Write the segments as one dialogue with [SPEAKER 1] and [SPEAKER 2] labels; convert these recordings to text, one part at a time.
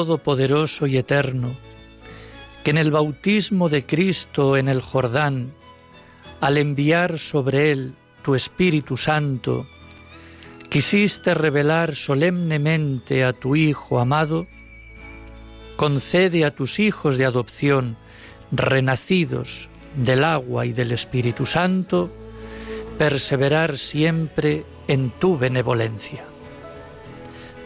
[SPEAKER 1] Todopoderoso y Eterno, que en el bautismo de Cristo en el Jordán, al enviar sobre él tu Espíritu Santo, quisiste revelar solemnemente a tu Hijo amado, concede a tus hijos de adopción, renacidos del agua y del Espíritu Santo, perseverar siempre en tu benevolencia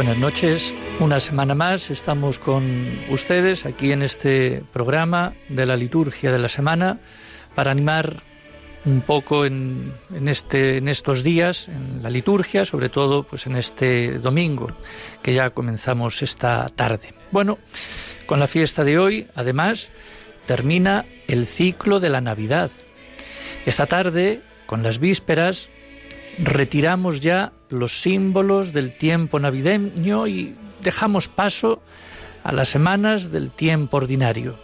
[SPEAKER 1] Buenas noches, una semana más estamos con ustedes aquí en este programa de la liturgia de la semana para animar un poco en, este, en estos días, en la liturgia, sobre todo pues en este domingo, que ya comenzamos esta tarde. Bueno, con la fiesta de hoy, además, termina el ciclo de la Navidad. Esta tarde, con las vísperas, retiramos ya los símbolos del tiempo navideño y dejamos paso a las semanas del tiempo ordinario,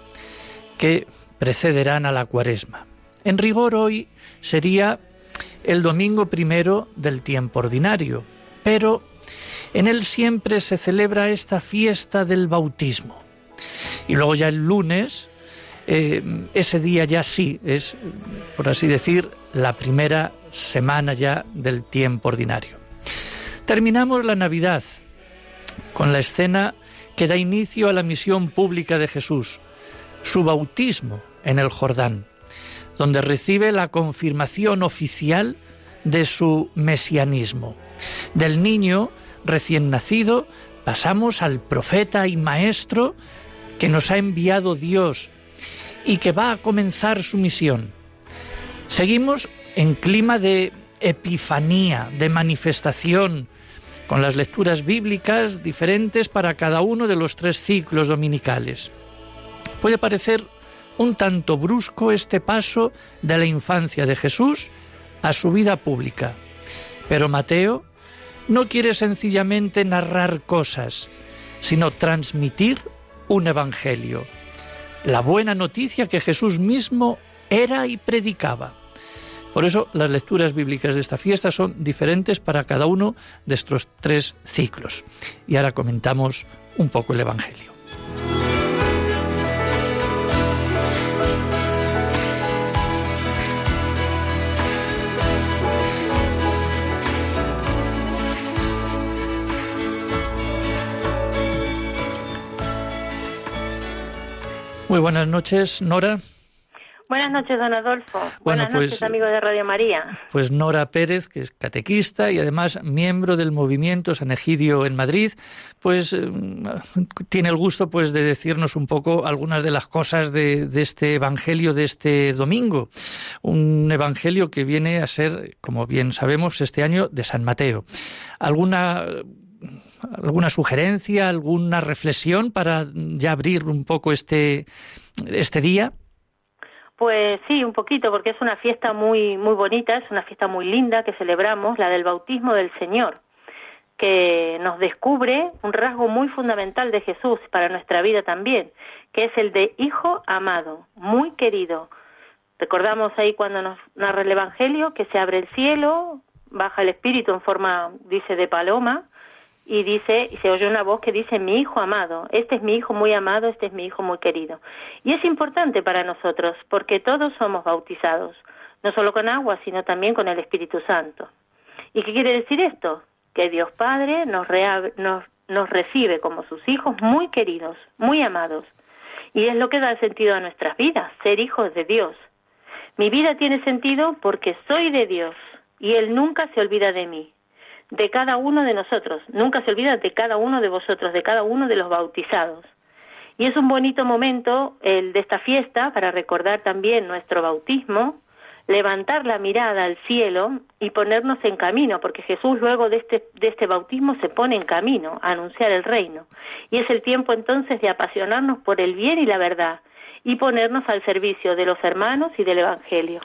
[SPEAKER 1] que precederán a la cuaresma. En rigor hoy sería el domingo primero del tiempo ordinario, pero en él siempre se celebra esta fiesta del bautismo. Y luego ya el lunes, eh, ese día ya sí es, por así decir, la primera semana ya del tiempo ordinario. Terminamos la Navidad con la escena que da inicio a la misión pública de Jesús, su bautismo en el Jordán, donde recibe la confirmación oficial de su mesianismo. Del niño recién nacido pasamos al profeta y maestro que nos ha enviado Dios y que va a comenzar su misión. Seguimos en clima de epifanía, de manifestación, con las lecturas bíblicas diferentes para cada uno de los tres ciclos dominicales. Puede parecer un tanto brusco este paso de la infancia de Jesús a su vida pública, pero Mateo no quiere sencillamente narrar cosas, sino transmitir un evangelio, la buena noticia que Jesús mismo era y predicaba. Por eso las lecturas bíblicas de esta fiesta son diferentes para cada uno de estos tres ciclos. Y ahora comentamos un poco el Evangelio. Muy buenas noches, Nora.
[SPEAKER 2] Buenas noches, don Adolfo. Buenas noches, pues, amigo de Radio María.
[SPEAKER 1] Pues Nora Pérez, que es catequista y además miembro del movimiento San Egidio en Madrid, pues eh, tiene el gusto pues de decirnos un poco algunas de las cosas de, este evangelio de este domingo. Un evangelio que viene a ser, como bien sabemos, este año de San Mateo. ¿Alguna alguna sugerencia, alguna reflexión para ya abrir un poco este, este día?
[SPEAKER 2] Pues sí, un poquito, porque es una fiesta muy, muy bonita, es una fiesta muy linda que celebramos, la del bautismo del Señor. que nos descubre un rasgo muy fundamental de Jesús para nuestra vida también, que es el de hijo amado, muy querido. Recordamos ahí cuando nos narra el Evangelio que se abre el cielo, baja el Espíritu en forma, dice, de paloma, y dice, y se oye una voz que dice, mi hijo amado, este es mi hijo muy amado, este es mi hijo muy querido. Y es importante para nosotros, porque todos somos bautizados, no solo con agua, sino también con el Espíritu Santo. ¿Y qué quiere decir esto? Que Dios Padre nos, nos, nos recibe como sus hijos muy queridos, muy amados. Y es lo que da sentido a nuestras vidas, ser hijos de Dios. Mi vida tiene sentido porque soy de Dios y Él nunca se olvida de mí de cada uno de nosotros, nunca se olvida de cada uno de vosotros, de cada uno de los bautizados. Y es un bonito momento el de esta fiesta para recordar también nuestro bautismo, levantar la mirada al cielo y ponernos en camino, porque Jesús luego de este, de este bautismo se pone en camino a anunciar el reino. Y es el tiempo entonces de apasionarnos por el bien y la verdad y ponernos al servicio de los hermanos y del Evangelio.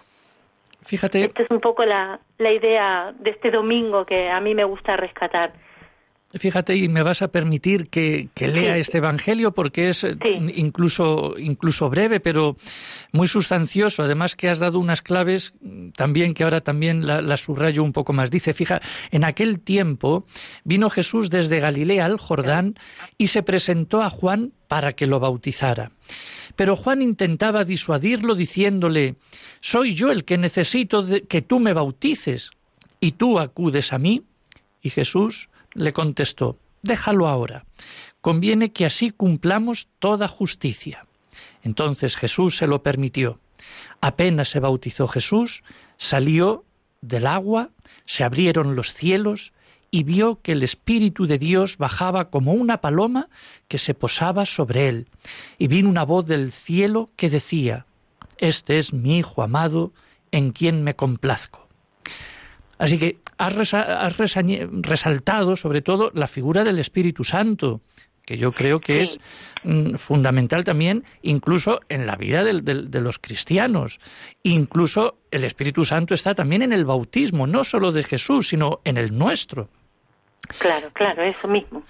[SPEAKER 1] Fíjate.
[SPEAKER 2] Esta es un poco la, la idea de este domingo que a mí me gusta rescatar.
[SPEAKER 1] Fíjate, y me vas a permitir que, lea este Evangelio porque es eh, incluso, incluso breve, pero muy sustancioso. Además que has dado unas claves también que ahora también las la subrayo un poco más. Dice, fija, en aquel tiempo vino Jesús desde Galilea al Jordán y se presentó a Juan para que lo bautizara. Pero Juan intentaba disuadirlo diciéndole, Soy yo el que necesito que tú me bautices, y tú acudes a mí. Y Jesús le contestó, Déjalo ahora, conviene que así cumplamos toda justicia. Entonces Jesús se lo permitió. Apenas se bautizó Jesús, salió del agua, se abrieron los cielos, y vio que el Espíritu de Dios bajaba como una paloma que se posaba sobre él. Y vino una voz del cielo que decía, Este es mi Hijo amado, en quien me complazco. Así que has, resaltado sobre todo la figura del Espíritu Santo, que yo creo que es mm, fundamental también incluso en la vida de los cristianos. Incluso el Espíritu Santo está también en el bautismo, no solo de Jesús, sino en el nuestro.
[SPEAKER 2] Claro, claro, eso mismo.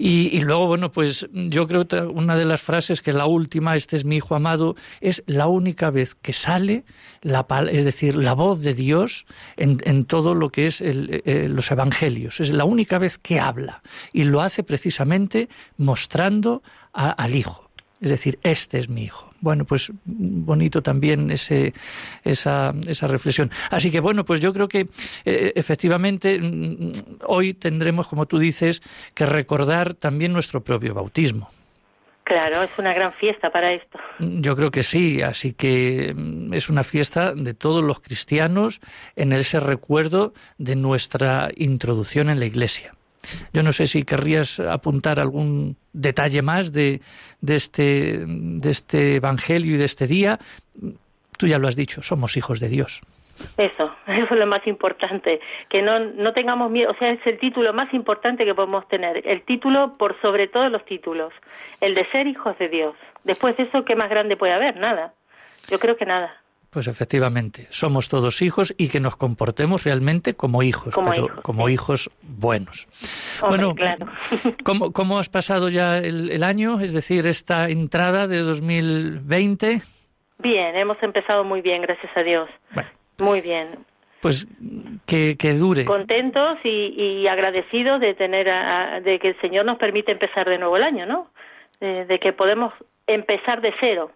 [SPEAKER 1] Y, luego, bueno, pues yo creo que una de las frases que la última, este es mi hijo amado, es la única vez que sale, la, es decir, la voz de Dios en, en todo lo que es eh, los evangelios. Es la única vez que habla. Y lo hace precisamente mostrando al hijo. Es decir, este es mi hijo. Bueno, pues bonito también ese, esa, esa reflexión. Así que bueno, pues yo creo que eh, efectivamente mm, hoy tendremos, como tú dices, que recordar también nuestro propio bautismo.
[SPEAKER 2] Claro, es una gran fiesta para esto.
[SPEAKER 1] Yo creo que sí, así que mm, es una fiesta de todos los cristianos en ese recuerdo de nuestra introducción en la Iglesia. Yo no sé si querrías apuntar algún detalle más de, de, este, de este Evangelio y de este día. Tú ya lo has dicho, somos hijos de Dios.
[SPEAKER 2] Eso, eso es lo más importante, que no, no tengamos miedo, o sea, es el título más importante que podemos tener, el título por sobre todos los títulos, el de ser hijos de Dios. Después de eso, ¿qué más grande puede haber? Nada. Yo creo que nada.
[SPEAKER 1] Pues efectivamente, somos todos hijos y que nos comportemos realmente como hijos, pero como hijos buenos.
[SPEAKER 2] bueno, claro.
[SPEAKER 1] ¿cómo, ¿cómo, has pasado ya el, año? Es decir, esta entrada de 2020.
[SPEAKER 2] Bien, hemos empezado muy bien, gracias a Dios. Muy bien.
[SPEAKER 1] Pues que, que dure.
[SPEAKER 2] Contentos y, agradecidos de tener, de que el Señor nos permite empezar de nuevo el año, ¿no? de que podemos empezar de cero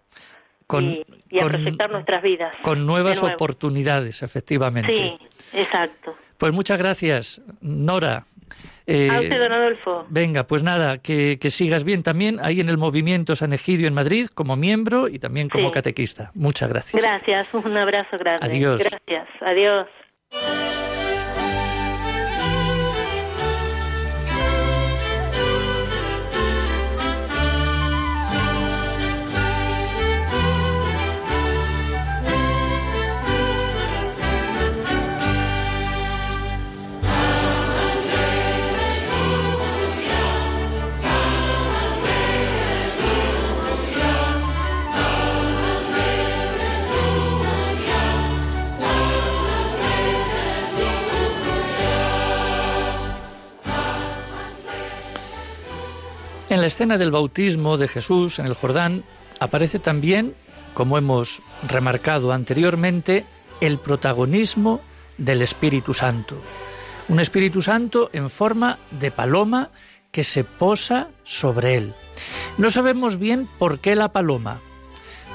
[SPEAKER 2] y, a proyectar nuestras vidas.
[SPEAKER 1] Con nuevas oportunidades, efectivamente.
[SPEAKER 2] Sí, exacto.
[SPEAKER 1] Pues muchas gracias, Nora.
[SPEAKER 2] Eh, a usted, don Adolfo.
[SPEAKER 1] Venga, pues nada, que, sigas bien también ahí en el movimiento San Egidio en Madrid como miembro y también como catequista. Muchas gracias.
[SPEAKER 2] Gracias, un abrazo grande.
[SPEAKER 1] Adiós.
[SPEAKER 2] Gracias, adiós.
[SPEAKER 1] En la escena del bautismo de Jesús en el Jordán aparece también, como hemos remarcado anteriormente, el protagonismo del Espíritu Santo. Un Espíritu Santo en forma de paloma que se posa sobre él. No sabemos bien por qué la paloma.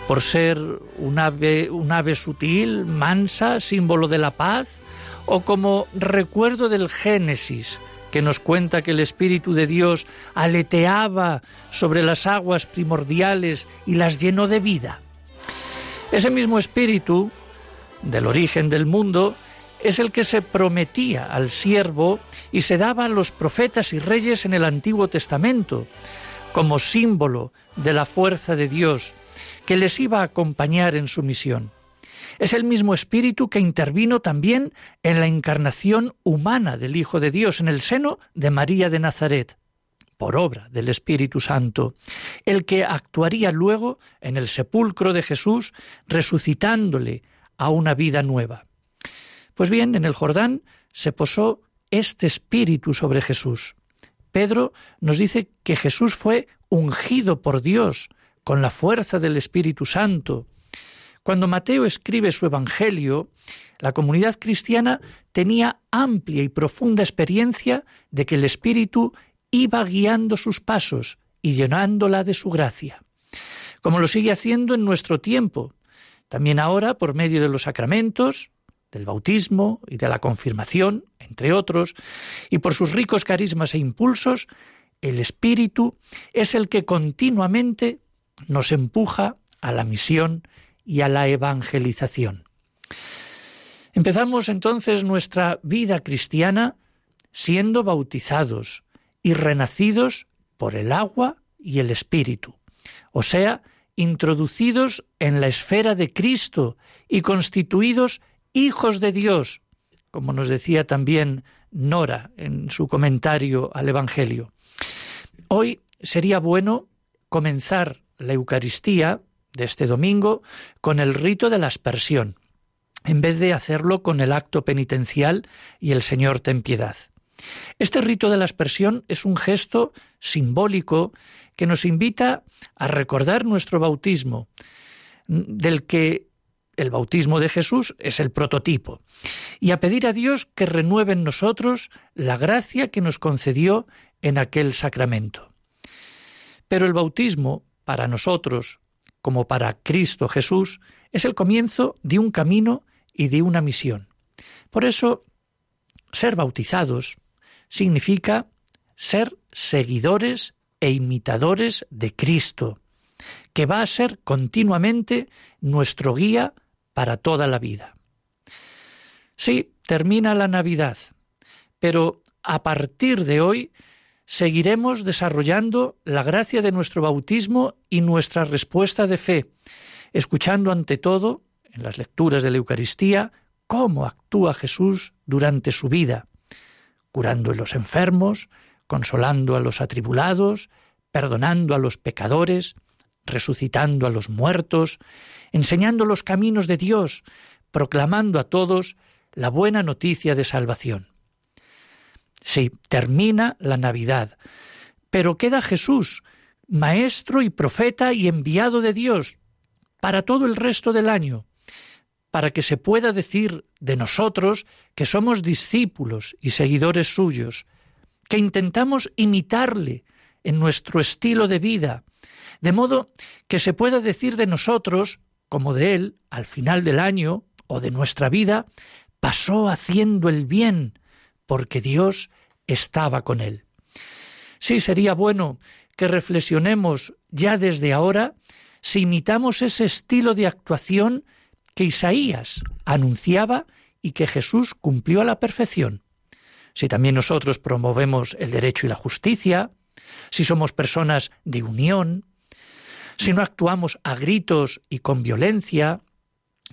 [SPEAKER 1] Por ser un ave, un ave sutil, mansa, símbolo de la paz, o como recuerdo del Génesis, que nos cuenta que el Espíritu de Dios aleteaba sobre las aguas primordiales y las llenó de vida. Ese mismo Espíritu, del origen del mundo, es el que se prometía al siervo y se daba a los profetas y reyes en el Antiguo Testamento, como símbolo de la fuerza de Dios que les iba a acompañar en su misión. Es el mismo Espíritu que intervino también en la encarnación humana del Hijo de Dios en el seno de María de Nazaret, por obra del Espíritu Santo, el que actuaría luego en el sepulcro de Jesús, resucitándole a una vida nueva. Pues bien, en el Jordán se posó este espíritu sobre Jesús. Pedro nos dice que Jesús fue ungido por Dios con la fuerza del Espíritu Santo. Cuando Mateo escribe su Evangelio, la comunidad cristiana tenía amplia y profunda experiencia de que el Espíritu iba guiando sus pasos y llenándola de su gracia, como lo sigue haciendo en nuestro tiempo, también ahora por medio de los sacramentos, del bautismo y de la confirmación, entre otros, y por sus ricos carismas e impulsos, el Espíritu es el que continuamente nos empuja a la misión y a la evangelización. Empezamos entonces nuestra vida cristiana siendo bautizados y renacidos por el agua y el Espíritu, o sea, introducidos en la esfera de Cristo y constituidos hijos de Dios, como nos decía también Nora en su comentario al Evangelio. Hoy sería bueno comenzar la Eucaristía de este domingo con el rito de la aspersión, en vez de hacerlo con el acto penitencial y el Señor ten piedad. Este rito de la aspersión es un gesto simbólico que nos invita a recordar nuestro bautismo, del que el bautismo de Jesús es el prototipo, y a pedir a Dios que renueve en nosotros la gracia que nos concedió en aquel sacramento. Pero el bautismo, para nosotros, como para Cristo Jesús, es el comienzo de un camino y de una misión. Por eso, ser bautizados significa ser seguidores e imitadores de Cristo, que va a ser continuamente nuestro guía para toda la vida. Sí, termina la Navidad, pero a partir de hoy seguiremos desarrollando la gracia de nuestro bautismo y nuestra respuesta de fe, escuchando ante todo, en las lecturas de la Eucaristía, cómo actúa Jesús durante su vida, curando a los enfermos, consolando a los atribulados, perdonando a los pecadores, resucitando a los muertos, enseñando los caminos de Dios, proclamando a todos la buena noticia de salvación. Sí, termina la Navidad, pero queda Jesús, maestro y profeta y enviado de Dios, para todo el resto del año, para que se pueda decir de nosotros que somos discípulos y seguidores suyos, que intentamos imitarle en nuestro estilo de vida, de modo que se pueda decir de nosotros, como de Él, al final del año o de nuestra vida, pasó haciendo el bien, porque Dios estaba con Él. Sí, sería bueno que reflexionemos ya desde ahora si imitamos ese estilo de actuación que Isaías anunciaba y que Jesús cumplió a la perfección. Si también nosotros promovemos el derecho y la justicia, si somos personas de unión, si no actuamos a gritos y con violencia,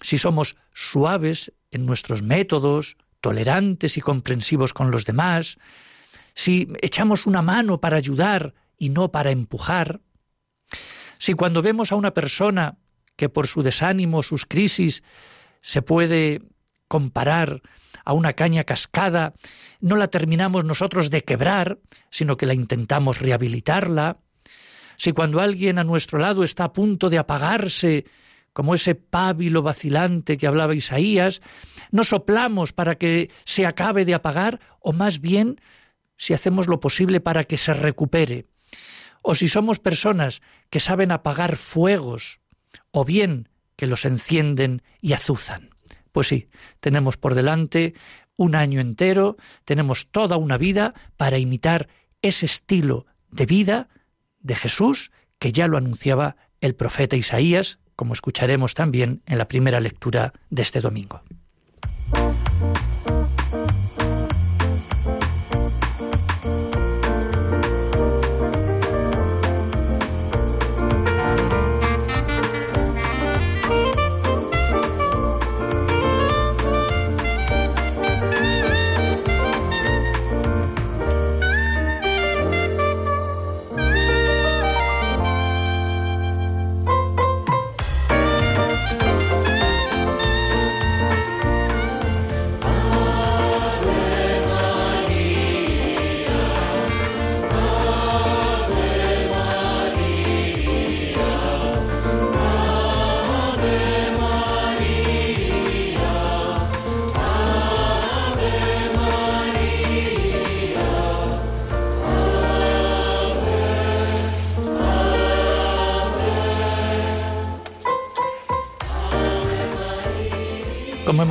[SPEAKER 1] si somos suaves en nuestros métodos, tolerantes y comprensivos con los demás, si echamos una mano para ayudar y no para empujar, si cuando vemos a una persona que por su desánimo, sus crisis, se puede comparar a una caña cascada, no la terminamos nosotros de quebrar, sino que la intentamos rehabilitarla, Si cuando alguien a nuestro lado está a punto de apagarse, como ese pábilo vacilante que hablaba Isaías, no soplamos para que se acabe de apagar, o más bien si hacemos lo posible para que se recupere, o si somos personas que saben apagar fuegos, o bien que los encienden y azuzan. Pues sí, tenemos por delante un año entero, tenemos toda una vida para imitar ese estilo de vida de Jesús que ya lo anunciaba el profeta Isaías, como escucharemos también en la primera lectura de este domingo.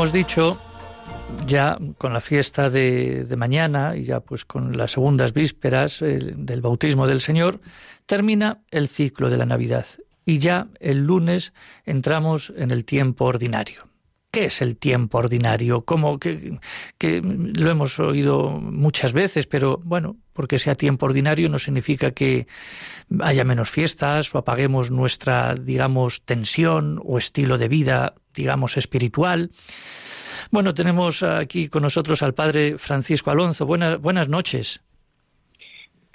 [SPEAKER 1] Hemos dicho, ya con la fiesta de, mañana y ya pues con las segundas vísperas del bautismo del Señor, termina el ciclo de la Navidad y ya el lunes entramos en el tiempo ordinario. ¿Qué es el tiempo ordinario? Como que, que, lo hemos oído muchas veces, pero bueno, porque sea tiempo ordinario no significa que haya menos fiestas o apaguemos nuestra, digamos, tensión o estilo de vida digamos, espiritual. Bueno, tenemos aquí con nosotros al padre Francisco Alonso. Buenas, buenas noches.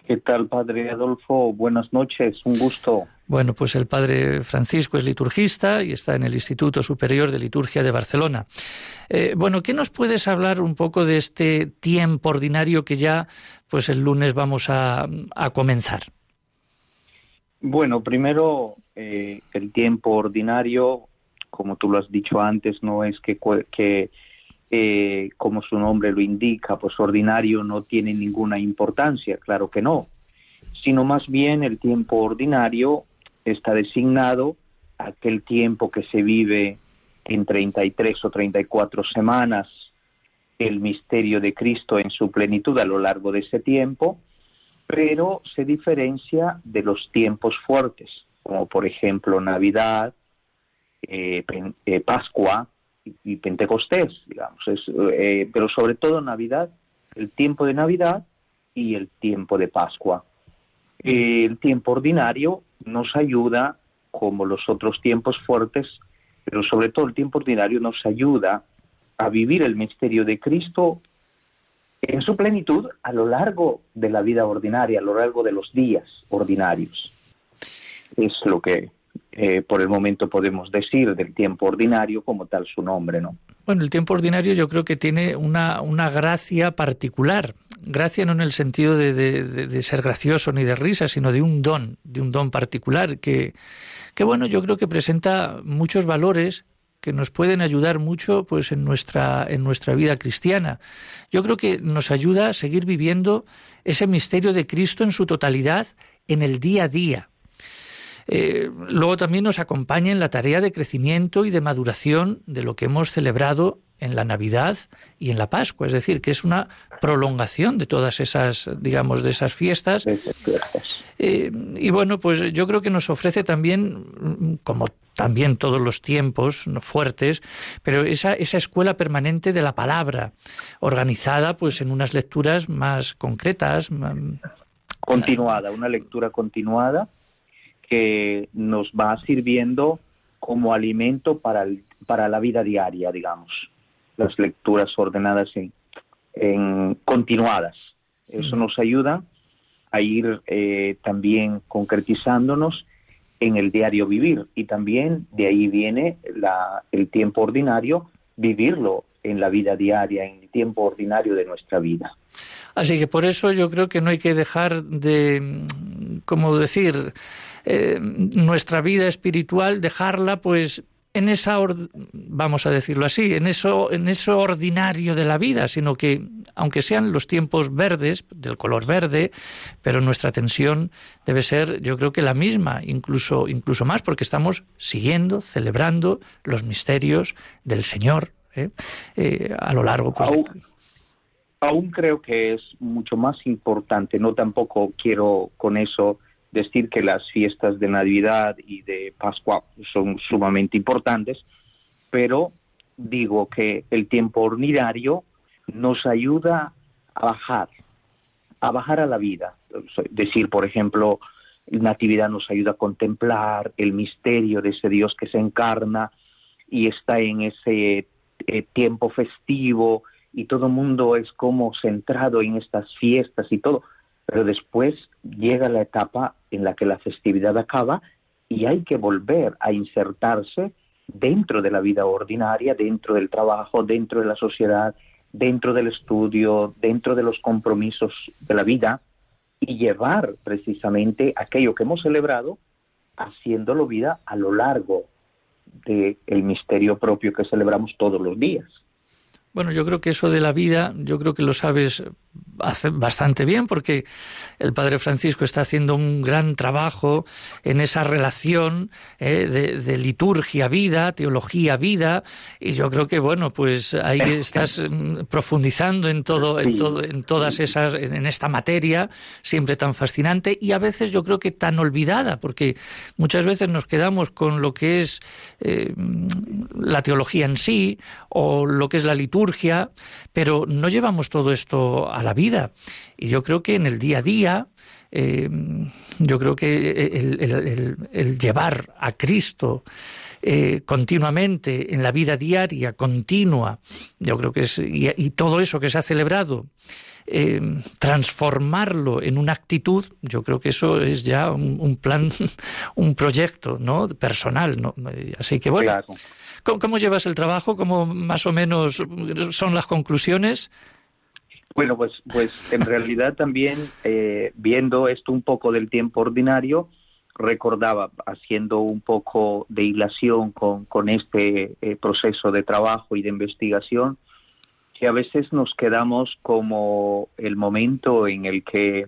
[SPEAKER 3] ¿Qué tal, padre Adolfo? Buenas noches, un gusto.
[SPEAKER 1] Bueno, pues el padre Francisco es liturgista y está en el Instituto Superior de Liturgia de Barcelona. Eh, bueno, ¿qué nos puedes hablar un poco de este tiempo ordinario que ya, pues el lunes vamos a, comenzar?
[SPEAKER 3] Bueno, primero, eh, el tiempo ordinario como tú lo has dicho antes, no es que, que eh, como su nombre lo indica, pues ordinario no tiene ninguna importancia, claro que no, sino más bien el tiempo ordinario está designado aquel tiempo que se vive en 33 o 34 semanas el misterio de Cristo en su plenitud a lo largo de ese tiempo, pero se diferencia de los tiempos fuertes, como por ejemplo Navidad, eh, eh, Pascua y, Pentecostés, digamos, eh, pero sobre todo Navidad, el tiempo de Navidad y el tiempo de Pascua. el tiempo ordinario nos ayuda, como los otros tiempos fuertes, pero sobre todo el tiempo ordinario nos ayuda a vivir el misterio de Cristo en su plenitud a lo largo de la vida ordinaria, a lo largo de los días ordinarios. Es lo que eh, por el momento podemos decir del tiempo ordinario como tal su nombre, ¿no?
[SPEAKER 1] Bueno, el tiempo ordinario yo creo que tiene una, una gracia particular. Gracia no en el sentido de, de, ser gracioso ni de risa, sino de un don, de un don particular que, que, bueno, yo creo que presenta muchos valores que nos pueden ayudar mucho pues en nuestra en nuestra vida cristiana. Yo creo que nos ayuda a seguir viviendo ese misterio de Cristo en su totalidad en el día a día. Eh, luego también nos acompaña en la tarea de crecimiento y de maduración de lo que hemos celebrado en la Navidad y en la Pascua, es decir, que es una prolongación de todas esas, digamos, de esas fiestas. Eh, y bueno, pues yo creo que nos ofrece también, como también todos los tiempos fuertes, pero esa, esa escuela permanente de la palabra, organizada pues en unas lecturas más concretas.
[SPEAKER 3] Continuada, una lectura continuada que nos va sirviendo como alimento para, para la vida diaria, digamos. Las lecturas ordenadas en, continuadas. Eso nos ayuda a ir eh, también concretizándonos en el diario vivir y también de ahí viene la, el tiempo ordinario, vivirlo en la vida diaria, en el tiempo ordinario de nuestra vida.
[SPEAKER 1] Así que por eso yo creo que no hay que dejar de como decir, eh, nuestra vida espiritual, dejarla pues en esa, vamos a decirlo así, en eso, en eso ordinario de la vida, sino que, aunque sean los tiempos verdes, del color verde, pero nuestra atención debe ser, yo creo que la misma, incluso, incluso más, porque estamos siguiendo, celebrando los misterios del Señor ¿eh? Eh, a lo largo.
[SPEAKER 3] Pues, aún, aún creo que es mucho más importante, no tampoco quiero con eso decir que las fiestas de Navidad y de Pascua son sumamente importantes, pero digo que el tiempo ordinario nos ayuda a bajar, a bajar a la vida. Decir, por ejemplo, Natividad nos ayuda a contemplar el misterio de ese Dios que se encarna y está en ese eh, tiempo festivo y todo el mundo es como centrado en estas fiestas y todo pero después llega la etapa en la que la festividad acaba y hay que volver a insertarse dentro de la vida ordinaria, dentro del trabajo, dentro de la sociedad, dentro del estudio, dentro de los compromisos de la vida y llevar precisamente aquello que hemos celebrado, haciéndolo vida a lo largo del misterio propio que celebramos todos los días.
[SPEAKER 1] Bueno, yo creo que eso de la vida, yo creo que lo sabes bastante bien porque el Padre Francisco está haciendo un gran trabajo en esa relación eh, de, liturgia vida, teología vida y yo creo que bueno pues ahí estás mm, profundizando en todo, en todo, en todas esas, en esta materia siempre tan fascinante y a veces yo creo que tan olvidada porque muchas veces nos quedamos con lo que es eh, la teología en sí o lo que es la liturgia pero no llevamos todo esto a la vida y yo creo que en el día a día, eh, yo creo que el, llevar a Cristo eh, continuamente en la vida diaria, continua, yo creo que es, y, todo eso que se ha celebrado, eh, transformarlo en una actitud, yo creo que eso es ya un, plan, un proyecto ¿no? personal. ¿no? Así que bueno, ¿cómo, llevas el trabajo? ¿Cómo más o menos son las conclusiones?
[SPEAKER 3] Bueno, pues, pues en realidad también eh, viendo esto un poco del tiempo ordinario, recordaba, haciendo un poco de hilación con, con este eh, proceso de trabajo y de investigación, que a veces nos quedamos como el momento en el que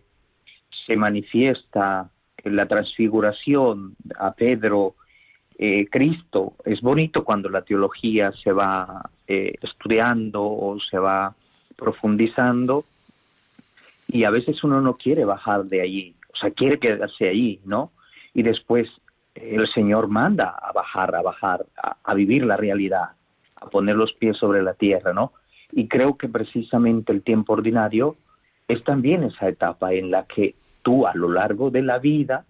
[SPEAKER 3] se manifiesta la transfiguración a Pedro, eh, Cristo. Es bonito cuando la teología se va estudiando o se va profundizando y a veces uno no quiere bajar de allí, o sea, quiere quedarse allí, ¿no? Y después el Señor manda a bajar, a bajar, a, vivir la realidad, a poner los pies sobre la tierra, ¿no? Y creo que precisamente el tiempo ordinario es también esa etapa en la que tú a lo largo de la vida,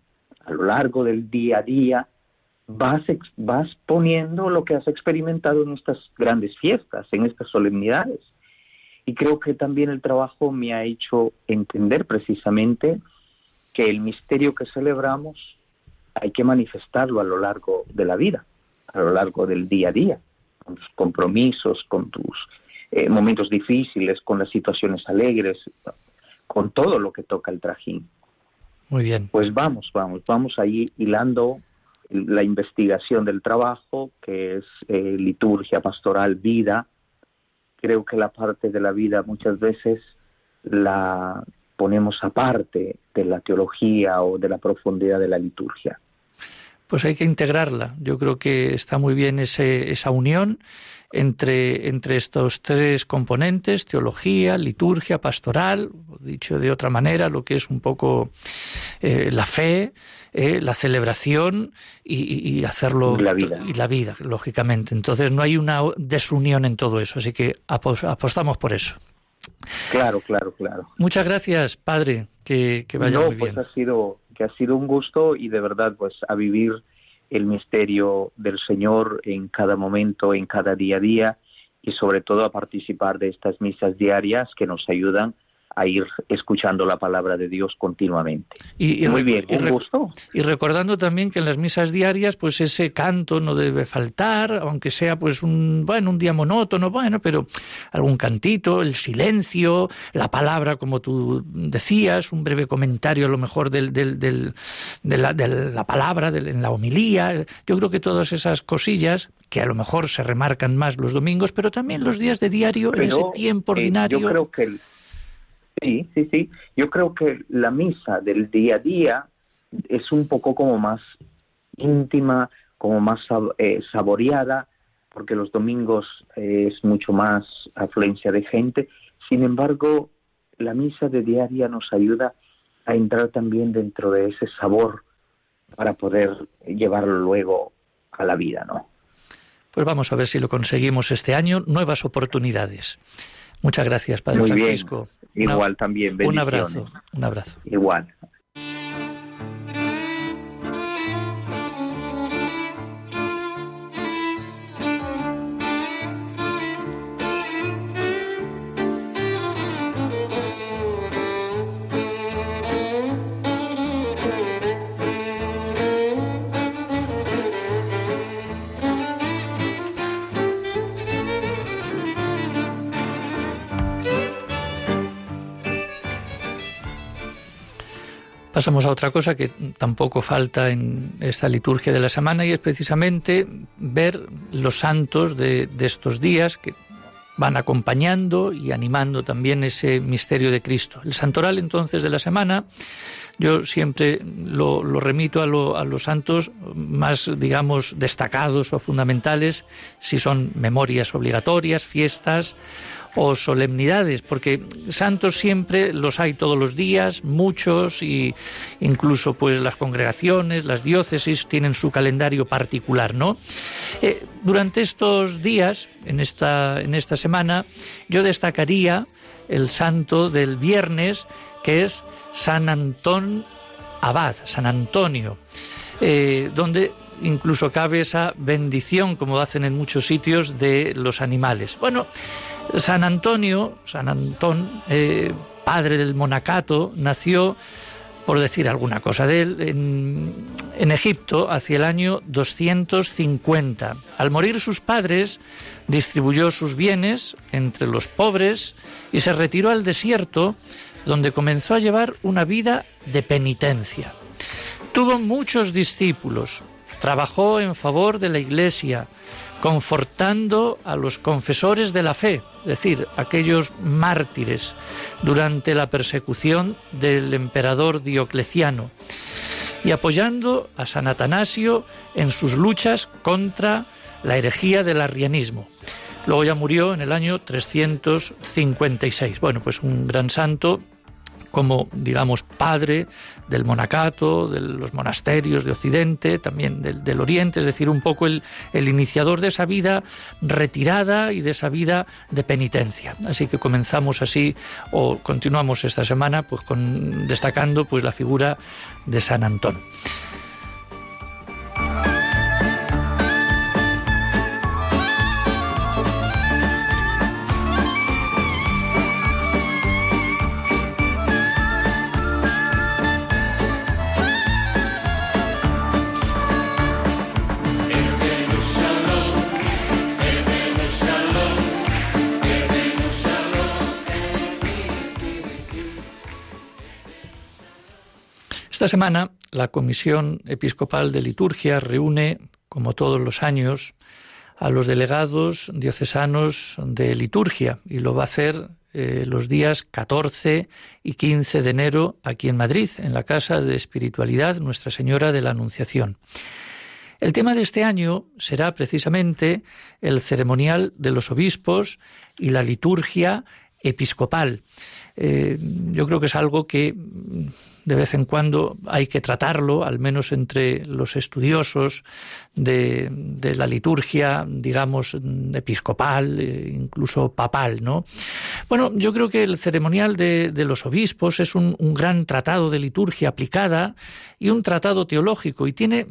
[SPEAKER 3] a lo largo del día a día, vas, vas poniendo lo que has experimentado en estas grandes fiestas, en estas solemnidades. Y creo que también el trabajo me ha hecho entender precisamente que el misterio que celebramos hay que manifestarlo a lo largo de la vida, a lo largo del día a día, con tus compromisos, con tus eh, momentos difíciles, con las situaciones alegres, con todo lo que toca el trajín.
[SPEAKER 1] Muy bien.
[SPEAKER 3] Pues vamos, vamos, vamos ahí hilando la investigación del trabajo, que es eh, liturgia pastoral, vida, creo que la parte de la vida muchas veces la ponemos aparte de la teología o de la profundidad de la liturgia.
[SPEAKER 1] Pues hay que integrarla. Yo creo que está muy bien ese, esa unión entre, entre estos tres componentes, teología, liturgia, pastoral, dicho de otra manera, lo que es un poco eh, la fe, eh, la celebración y, hacerlo
[SPEAKER 3] la vida.
[SPEAKER 1] y la vida, lógicamente. Entonces no hay una desunión en todo eso, así que apostamos por eso.
[SPEAKER 3] Claro, claro, claro.
[SPEAKER 1] Muchas gracias, padre. Que, que vaya muy
[SPEAKER 3] pues ha sido que ha sido un gusto y de verdad pues a vivir el misterio del Señor en cada momento, en cada día a día y sobre todo a participar de estas misas diarias que nos ayudan a ir escuchando la palabra de Dios continuamente.
[SPEAKER 1] Y,
[SPEAKER 3] Muy bien, un gusto.
[SPEAKER 1] Y recordando también que en las misas diarias, pues ese canto no debe faltar, aunque sea pues un bueno un día monótono, bueno, pero algún cantito, el silencio, la palabra como tú decías, un breve comentario a lo mejor del, del, del de, la, de, la, palabra en la homilía. Yo creo que todas esas cosillas que a lo mejor se remarcan más los domingos, pero también los días de diario, en ese tiempo ordinario.
[SPEAKER 3] Eh, yo creo que Sí, sí, sí. Yo creo que la misa del día a día es un poco como más íntima, como más eh, saboreada, porque los domingos es mucho más afluencia de gente. Sin embargo, la misa de diaria nos ayuda a entrar también dentro de ese sabor para poder llevarlo luego a la vida, ¿no?
[SPEAKER 1] Pues vamos a ver si lo conseguimos este año, nuevas oportunidades. Muchas gracias, Padre
[SPEAKER 3] Muy
[SPEAKER 1] Francisco.
[SPEAKER 3] Bien. Igual también.
[SPEAKER 1] Un abrazo, un abrazo.
[SPEAKER 3] Igual.
[SPEAKER 1] Pasamos a otra cosa que tampoco falta en esta liturgia de la semana y es precisamente ver los santos de, de estos días que van acompañando y animando también ese misterio de Cristo. El santoral entonces de la semana, yo siempre lo, remito a, a, los santos más, digamos, destacados o fundamentales, si son memorias obligatorias, fiestas o solemnidades, porque santos siempre los hay todos los días, muchos, y incluso pues las congregaciones, las diócesis tienen su calendario particular, ¿no? Eh, durante estos días, en esta, en esta semana, yo destacaría el santo del viernes, que es San Antón Abad, San Antonio, eh, donde incluso cabe esa bendición, como hacen en muchos sitios, de los animales. Bueno, San Antonio, San Antón, eh, padre del monacato, nació, por decir alguna cosa de él, en, en, Egipto hacia el año 250. Al morir sus padres, distribuyó sus bienes entre los pobres y se retiró al desierto, donde comenzó a llevar una vida de penitencia. Tuvo muchos discípulos, trabajó en favor de la Iglesia, confortando a los confesores de la fe, es decir, aquellos mártires durante la persecución del emperador Diocleciano, y apoyando a San Atanasio en sus luchas contra la herejía del arrianismo. Luego ya murió en el año 356. Bueno, pues un gran santo como, digamos, padre del monacato, de los monasterios de Occidente, también del, del Oriente, es decir, un poco el, iniciador de esa vida retirada y de esa vida de penitencia. Así que comenzamos así, o continuamos esta semana, pues destacando pues la figura de San Antón. Esta semana la Comisión Episcopal de Liturgia reúne, como todos los años, a los delegados diocesanos de liturgia y lo va a hacer eh, los días 14 y 15 de enero aquí en Madrid, en la Casa de Espiritualidad Nuestra Señora de la Anunciación. El tema de este año será precisamente el ceremonial de los obispos y la liturgia episcopal. Eh, yo creo que es algo que de vez en cuando hay que tratarlo, al menos entre los estudiosos de, la liturgia, digamos, episcopal, eh, incluso papal, ¿no? Bueno, yo creo que el ceremonial de, los obispos es un, un, gran tratado de liturgia aplicada y un tratado teológico y tiene,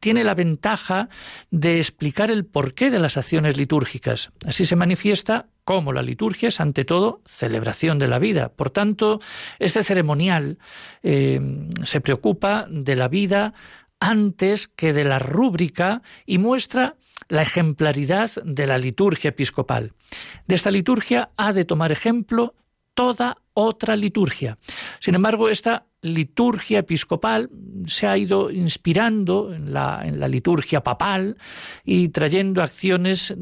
[SPEAKER 1] tiene la ventaja de explicar el porqué de las acciones litúrgicas. Así se manifiesta como la liturgia es ante todo celebración de la vida. Por tanto, este ceremonial eh, se preocupa de la vida antes que de la rúbrica y muestra la ejemplaridad de la liturgia episcopal. De esta liturgia ha de tomar ejemplo toda otra liturgia. Sin embargo, esta liturgia episcopal se ha ido inspirando en la, en la, liturgia papal y trayendo acciones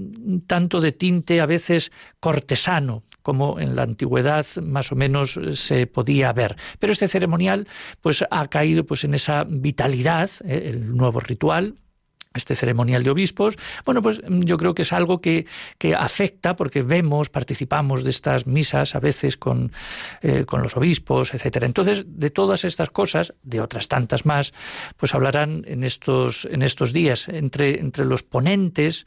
[SPEAKER 1] tanto de tinte a veces cortesano como en la antigüedad más o menos se podía ver. Pero este ceremonial pues ha caído pues en esa vitalidad, ¿eh? el nuevo ritual este ceremonial de obispos, bueno, pues mm, yo creo que es algo que, que afecta porque vemos, participamos de estas misas a veces con, eh, con los obispos, etcétera. Entonces, de todas estas cosas, de otras tantas más, pues hablarán en estos, en estos días entre, entre los ponentes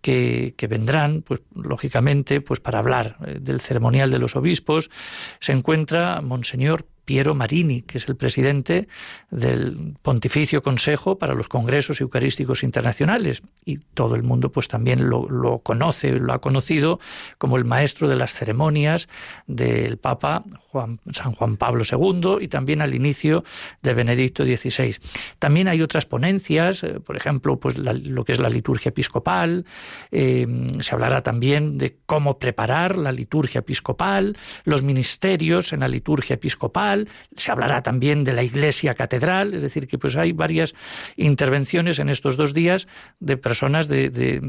[SPEAKER 1] que, que, vendrán, pues lógicamente, pues para hablar eh, del ceremonial de los obispos, se encuentra Monseñor Piero Marini, que es el presidente del Pontificio Consejo para los Congresos Eucarísticos Internacionales. Y todo el mundo pues también lo, lo conoce, lo ha conocido como el maestro de las ceremonias del Papa Juan, San Juan Pablo II y también al inicio de Benedicto XVI. También hay otras ponencias, eh, por ejemplo, pues lo que es la liturgia episcopal, eh, se hablará también de cómo preparar la liturgia episcopal, los ministerios en la liturgia episcopal, se hablará también de la iglesia catedral, es decir, que pues hay varias intervenciones en estos dos días de personas de,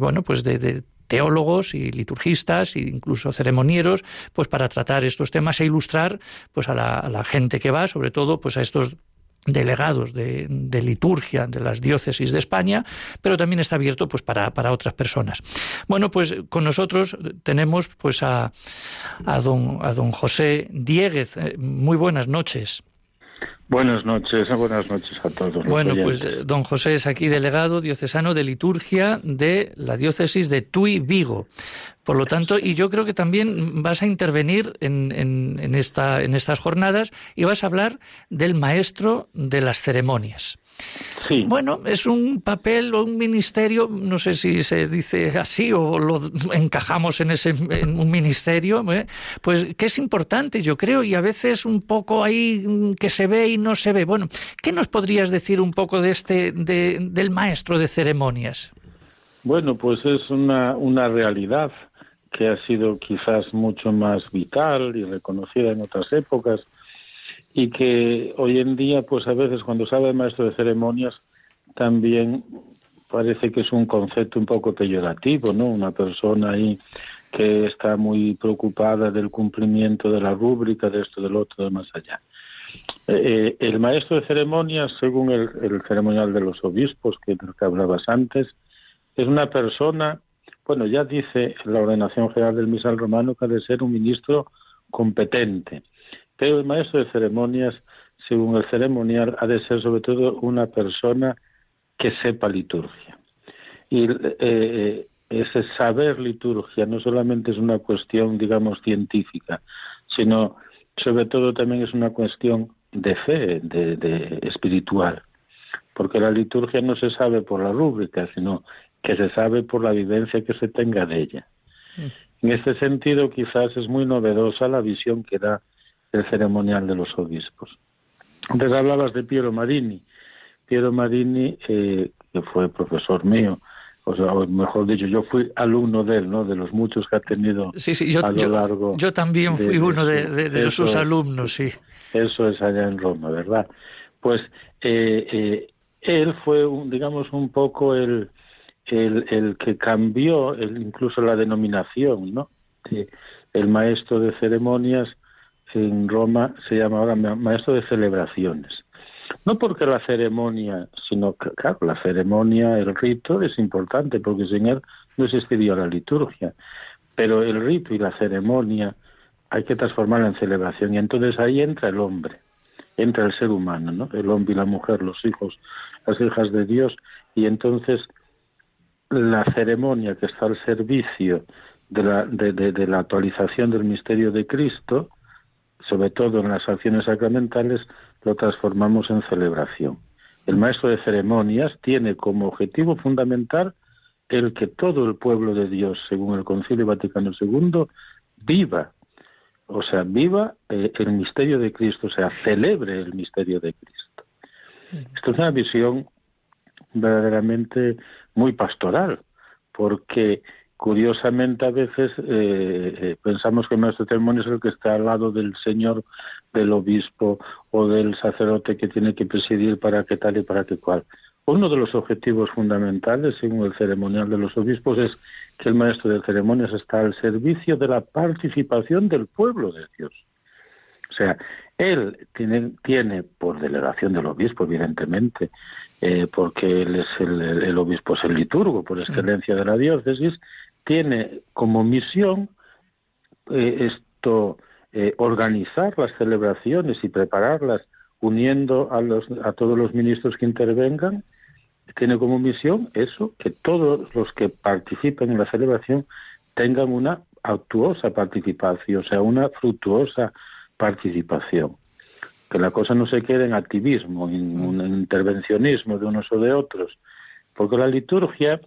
[SPEAKER 1] bueno, pues de, teólogos y liturgistas e incluso ceremonieros, pues para tratar estos temas e ilustrar pues a la, a la gente que va, sobre todo pues a estos delegados de, liturgia de las diócesis de España, pero también está abierto pues para, para, otras personas. Bueno, pues con nosotros tenemos pues a, a, don, a don José Dieguez. Eh, muy buenas noches.
[SPEAKER 4] Buenas noches, buenas noches a todos.
[SPEAKER 1] Bueno, pues eh, don José es aquí delegado diocesano de liturgia de la diócesis de Tui Vigo. Por lo tanto, y yo creo que también vas a intervenir en, en, esta, en estas jornadas y vas a hablar del maestro de las ceremonias. Bueno, es un papel o un ministerio, no sé si se dice así o lo encajamos en ese en un ministerio, ¿eh? pues que es importante, yo creo, y a veces un poco ahí mm, que se ve y no se ve. Bueno, ¿qué nos podrías decir un poco de este de, del maestro de ceremonias?
[SPEAKER 4] Bueno, pues es una, una realidad que ha sido quizás mucho más vital y reconocida en otras épocas y que hoy en día, pues a veces cuando sabe maestro de ceremonias, también parece que es un concepto un poco peyorativo, ¿no? Una persona ahí que está muy preocupada del cumplimiento de la rúbrica, de esto, del otro, de más allá. Eh, eh, el maestro de ceremonias, según el, ceremonial de los obispos que, que hablabas antes, es una persona, bueno, ya dice la ordenación general del misal romano que ha de ser un ministro competente, el maestro de ceremonias, según el ceremonial, ha de ser sobre todo una persona que sepa liturgia. Y eh, eh, ese saber liturgia no solamente es una cuestión, digamos, científica, sino sobre todo también es una cuestión de fe, de, espiritual, porque la liturgia no se sabe por la rúbrica, sino que se sabe por la vivencia que se tenga de ella. Mm. En este sentido, quizás es muy novedosa la visión que da el ceremonial de los obispos. Antes hablabas de Piero Marini. Piero Marini, eh, que fue profesor mío, o sea, mejor dicho, yo fui alumno de él, ¿no? De los muchos que ha tenido
[SPEAKER 1] sí, sí, yo, a lo largo. Yo, también fui uno de, sus alumnos, sí.
[SPEAKER 4] Eso es allá en Roma, ¿verdad? Pues eh, eh, él fue, un, digamos, un poco el, el, el que cambió el, incluso la denominación, ¿no? el maestro de ceremonias en Roma se llama ahora maestro de celebraciones. No porque la ceremonia, sino que, claro, la ceremonia, el rito es importante, porque sin él no existiría la liturgia. Pero el rito y la ceremonia hay que transformarla en celebración. Y entonces ahí entra el hombre, entra el ser humano, ¿no? El hombre y la mujer, los hijos, las hijas de Dios. Y entonces la ceremonia que está al servicio de la, de la actualización del misterio de Cristo, sobre todo en las acciones sacramentales, lo transformamos en celebración. El maestro de ceremonias tiene como objetivo fundamental el que todo el pueblo de Dios, según el Concilio Vaticano II, viva, o sea, viva eh, el misterio de Cristo, o sea, celebre el misterio de Cristo. Esto es una visión verdaderamente muy pastoral, porque curiosamente a veces eh, eh, pensamos que el maestro de es el que está al lado del señor, del obispo o del sacerdote que tiene que presidir para qué tal y para qué cual. Uno de los objetivos fundamentales, según el ceremonial de los obispos, es que el maestro de ceremonias está al servicio de la participación del pueblo de Dios. O sea, él tiene, tiene por delegación del obispo, evidentemente, eh, porque él es el, obispo, es el liturgo por excelencia de la diócesis, tiene como misión eh, esto eh, organizar las celebraciones y prepararlas uniendo a, los, a todos los ministros que intervengan, tiene como misión eso, que todos los que participen en la celebración tengan una actuosa participación, o sea, una fructuosa participación. Que la cosa no se quede en activismo, en un intervencionismo de unos o de otros. Porque la liturgia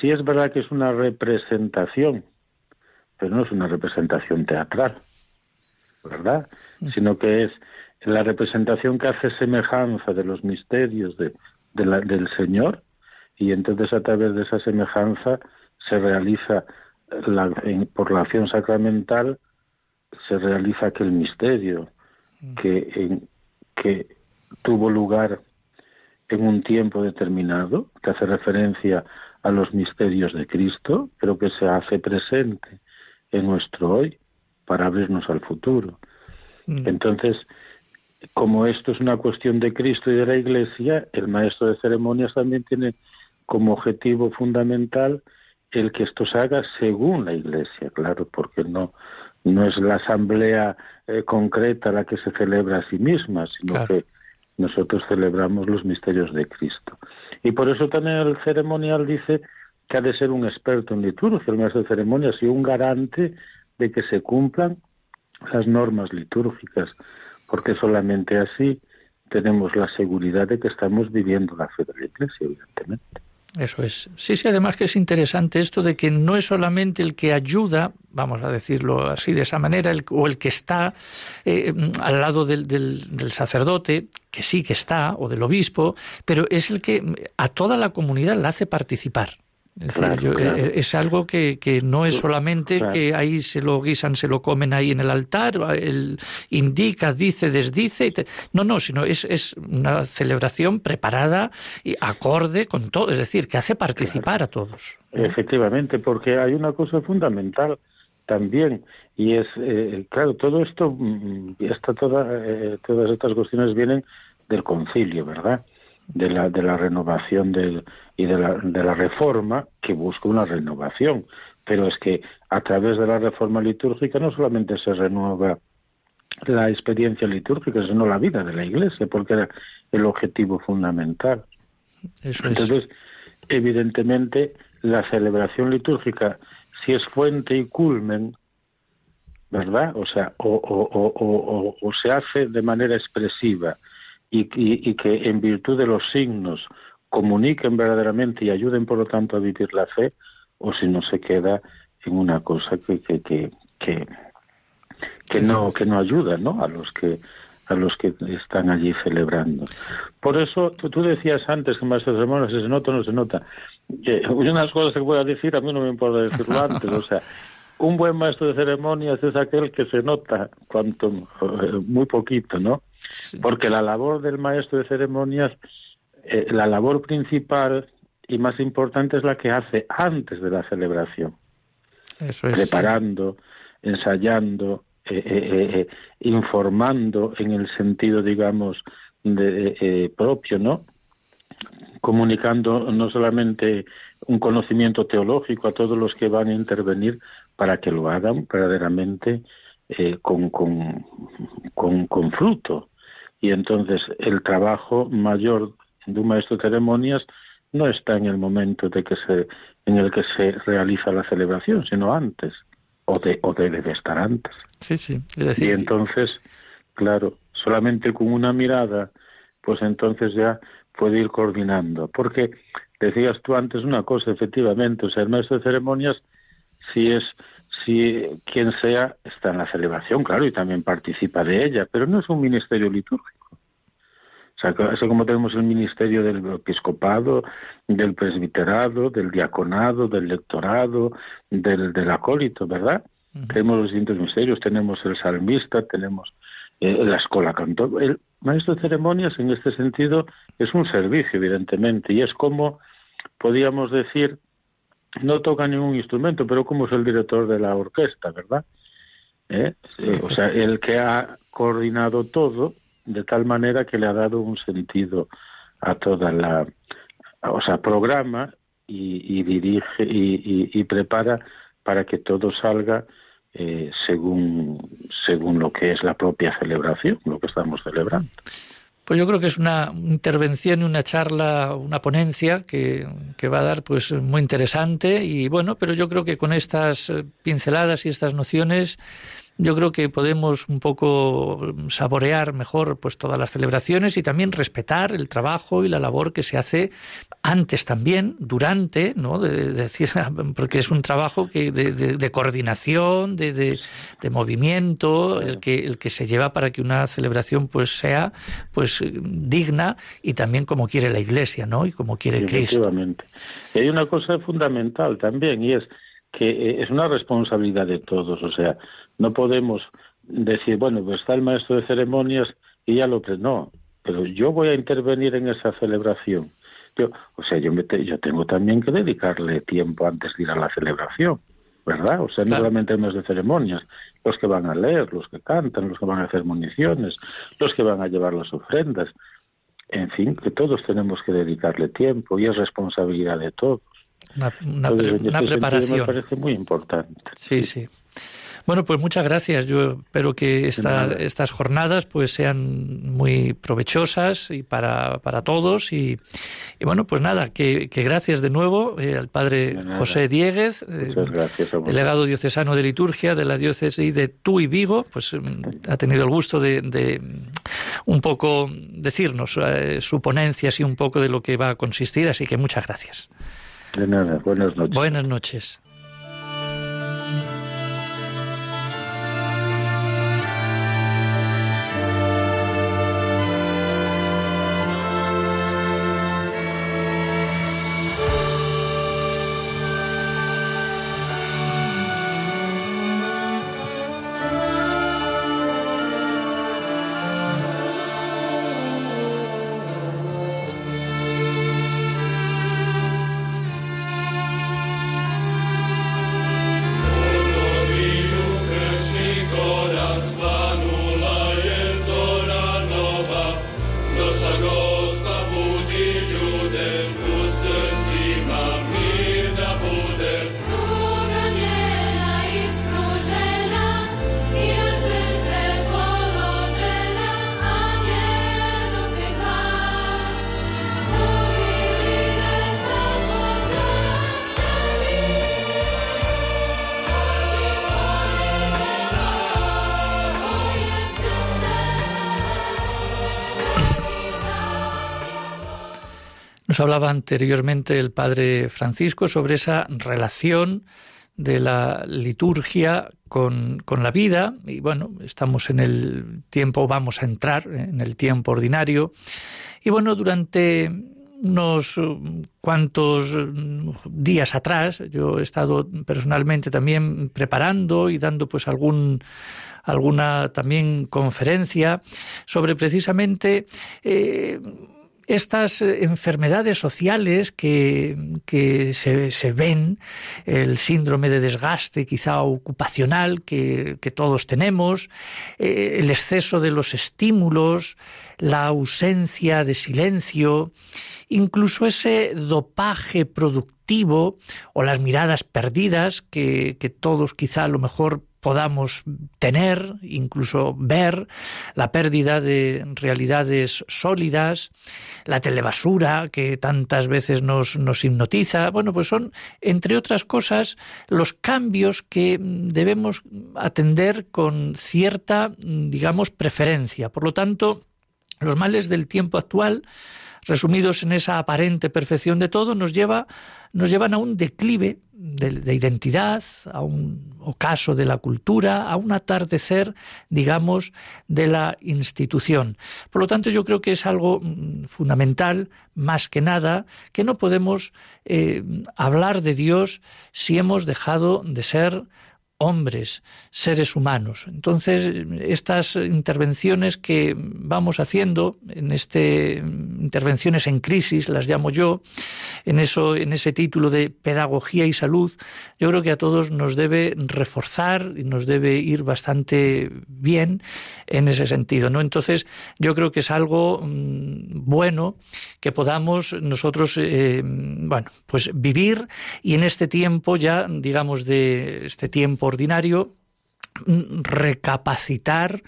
[SPEAKER 4] sí es verdad que es una representación, pero no es una representación teatral, ¿verdad? Mm. Sino que es la representación que hace semejanza de los misterios de, del Señor y entonces a través de esa semejanza se realiza la, por la acción sacramental se realiza aquel misterio mm. que, en, que tuvo lugar en un tiempo determinado, que hace referencia a los misterios de Cristo, pero que se hace presente en nuestro hoy para abrirnos al futuro. Mm. Entonces, como esto es una cuestión de Cristo y de la Iglesia, el maestro de ceremonias también tiene como objetivo fundamental el que esto se haga según la Iglesia, claro, porque no no es la asamblea eh, concreta la que se celebra a sí misma, sino que nosotros celebramos los misterios de Cristo. Y por eso también el ceremonial dice que ha de ser un experto en liturgia, el maestro de ceremonias, y un garante de que se cumplan las normas litúrgicas, porque solamente así tenemos la seguridad de que estamos viviendo la fe de la Iglesia, evidentemente.
[SPEAKER 1] Eso es. Sí, sí, además que es interesante esto de que no es solamente el que ayuda, vamos a decirlo así de esa manera, o el que está eh, al lado del, del, sacerdote, que sí que está, o del obispo, pero es el que a toda la comunidad la hace participar. Es, eh, eh, es algo que, que, no es solamente que ahí se lo guisan, se lo comen ahí en el altar, él indica, dice, desdice. No, no, sino es, es una celebración preparada y acorde con todo, es decir, que hace participar a todos.
[SPEAKER 4] Efectivamente, porque hay una cosa fundamental también y es eh, claro todo esto mm, está toda, todas estas cuestiones vienen del concilio verdad de la, de la renovación del, y de la, de la reforma que busca una renovación. Pero es que a través de la reforma litúrgica no solamente se renueva la experiencia litúrgica, sino la vida de la Iglesia, porque era el objetivo fundamental. Entonces, evidentemente, la celebración litúrgica, si es fuente y culmen, ¿verdad? O sea, o, o, o, o se hace de manera expresiva y, que en virtud de los signos comuniquen verdaderamente y ayuden por lo tanto a vivir la fe o si no se queda en una cosa que que, que, que, no que no ayuda ¿no? a los que a los que están allí celebrando. Por eso, tú, decías antes que maestro de ceremonias se nota o no se nota. Eh, unas cosas que voy a decir, a mí no me importa decirlo antes. O sea, un buen maestro de ceremonias es aquel que se nota cuanto eh, muy poquito, ¿no? Porque la labor del maestro de ceremonias, eh, la labor principal y más importante es la que hace antes de la celebración. preparando, ensayando, eh, eh, informando en el sentido, digamos, de, propio, ¿no? Comunicando no solamente un conocimiento teológico a todos los que van a intervenir para que lo hagan verdaderamente con, con, con, con, fruto, y entonces el trabajo mayor de un maestro de ceremonias no está en el momento de que se, en el que se realiza la celebración, sino antes, o, de, o debe de estar antes.
[SPEAKER 1] Sí, sí.
[SPEAKER 4] y entonces, claro, solamente con una mirada, pues entonces ya puede ir coordinando. Porque decías tú antes una cosa, efectivamente, o sea, el maestro de ceremonias, si es si quien sea está en la celebración, claro, y también participa de ella, pero no es un ministerio litúrgico. O sea, eso como tenemos el ministerio del episcopado, del presbiterado, del diaconado, del lectorado, del, del acólito, ¿verdad? Tenemos los distintos ministerios, tenemos el salmista, tenemos eh, la escuela cantor. El maestro de ceremonias, en este sentido, es un servicio, evidentemente, y es como, podríamos decir, no toca ningún instrumento, pero como es el director de la orquesta, ¿verdad? ¿Eh? O sea, el que ha coordinado todo de tal manera que le ha dado un sentido a toda la, o sea, programa y, dirige y, prepara para que todo salga eh, según, según lo que es la propia celebración, lo que estamos celebrando.
[SPEAKER 1] Pues yo creo que es una intervención y una charla, una ponencia que, que, va a dar pues muy interesante. Y bueno, pero yo creo que con estas eh, pinceladas y estas nociones yo creo que podemos un poco saborear mejor pues todas las celebraciones y también respetar el trabajo y la labor que se hace antes también, durante, ¿no? De, decir, porque es un trabajo que de, coordinación, de, movimiento, el que el que se lleva para que una celebración pues sea pues digna y también como quiere la Iglesia, ¿no? Y como quiere Cristo.
[SPEAKER 4] Y hay una cosa fundamental también y es que eh, es una responsabilidad de todos, o sea, no podemos decir, bueno, pues está el maestro de ceremonias y ya lo que no, pero yo voy a intervenir en esa celebración. Yo, o sea, yo, me yo tengo también que dedicarle tiempo antes de ir a la celebración, ¿verdad? O sea, no solamente el maestro de ceremonias, los que van a leer, los que cantan, los que van a hacer municiones, los que van a llevar las ofrendas. En fin, que todos tenemos que dedicarle tiempo y es responsabilidad de todos.
[SPEAKER 1] Una, una, preparación.
[SPEAKER 4] Me parece muy importante.
[SPEAKER 1] Sí, sí. Bueno, pues muchas gracias. Yo espero que estas jornadas pues sean muy provechosas y para, para todos. Y, bueno, pues nada, que, gracias de nuevo eh, al padre José Dieguez,
[SPEAKER 4] eh,
[SPEAKER 1] delegado diocesano de liturgia de la diócesis de Tú y Vigo, pues mm, ha tenido el gusto de, un poco decirnos eh, su ponencia, y un poco de lo que va a consistir. Así que muchas gracias.
[SPEAKER 4] De nada, buenas noches.
[SPEAKER 1] Buenas noches. Hablaba anteriormente el padre Francisco sobre esa relación de la liturgia con, con, la vida. Y bueno, estamos en el tiempo, vamos a entrar en el tiempo ordinario. Y bueno, durante unos cuantos días atrás yo he estado personalmente también preparando y dando pues algún alguna también conferencia sobre precisamente eh, estas eh, enfermedades sociales que, se, ven, el síndrome de desgaste quizá ocupacional que, todos tenemos, eh, el exceso de los estímulos, la ausencia de silencio, incluso ese dopaje productivo o las miradas perdidas que, que todos quizá a lo mejor podamos tener, incluso ver, la pérdida de realidades sólidas, la telebasura que tantas veces nos, nos hipnotiza. Bueno, pues son, entre otras cosas, los cambios que debemos atender con cierta, digamos, preferencia. Por lo tanto, Los males del tiempo actual, resumidos en esa aparente perfección de todo, nos, lleva, nos llevan a un declive de, identidad, a un ocaso de la cultura, a un atardecer, digamos, de la institución. Por lo tanto, yo creo que es algo mm, fundamental, más que nada, que no podemos eh, hablar de Dios si hemos dejado de ser hombres, seres humanos. Entonces, estas intervenciones que vamos haciendo, en este intervenciones en crisis, las llamo yo, en eso, en ese título de pedagogía y salud, yo creo que a todos nos debe reforzar y nos debe ir bastante bien en ese sentido, ¿no? Entonces, yo creo que es algo mm, bueno que podamos nosotros, eh, bueno, pues vivir y en este tiempo ya, digamos, de este tiempo ordinario recapacitar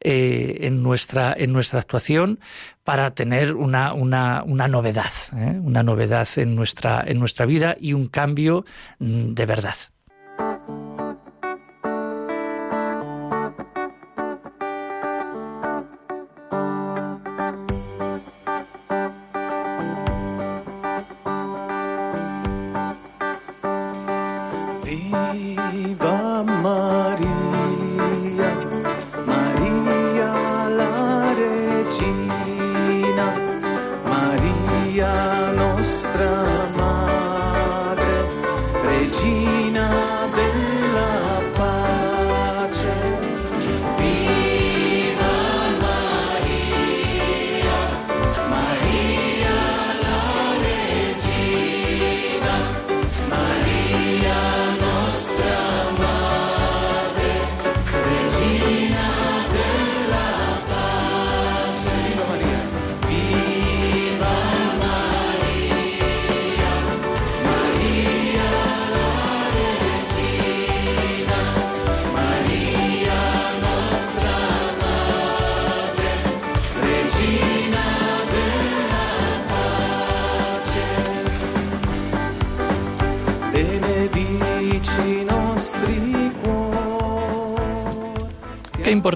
[SPEAKER 1] eh, en, nuestra, en nuestra actuación para tener una, una, una novedad, ¿eh? una novedad en nuestra, en nuestra vida y un cambio mm, de verdad.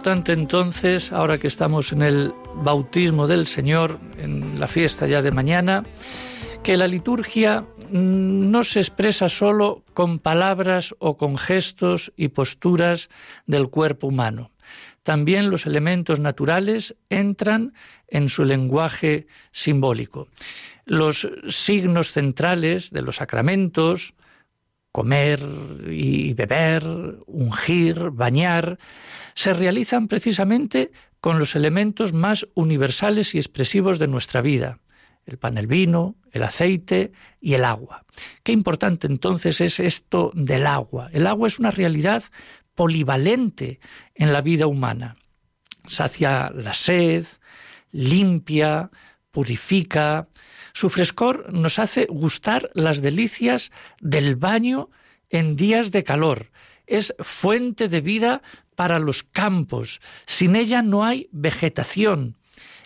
[SPEAKER 1] Importante entonces, ahora que estamos en el bautismo del Señor, en la fiesta ya de mañana, que la liturgia mm, no se expresa solo con palabras o con gestos y posturas del cuerpo humano. También los elementos naturales entran en su lenguaje simbólico. Los signos centrales de los sacramentos, comer y beber, ungir, bañar, se realizan precisamente con los elementos más universales y expresivos de nuestra vida, el pan, el vino, el aceite y el agua. Qué importante entonces es esto del agua. El agua es una realidad polivalente en la vida humana. Sacia la sed, limpia, purifica. Su frescor nos hace gustar las delicias del baño en días de calor. Es fuente de vida para los campos. Sin ella no hay vegetación.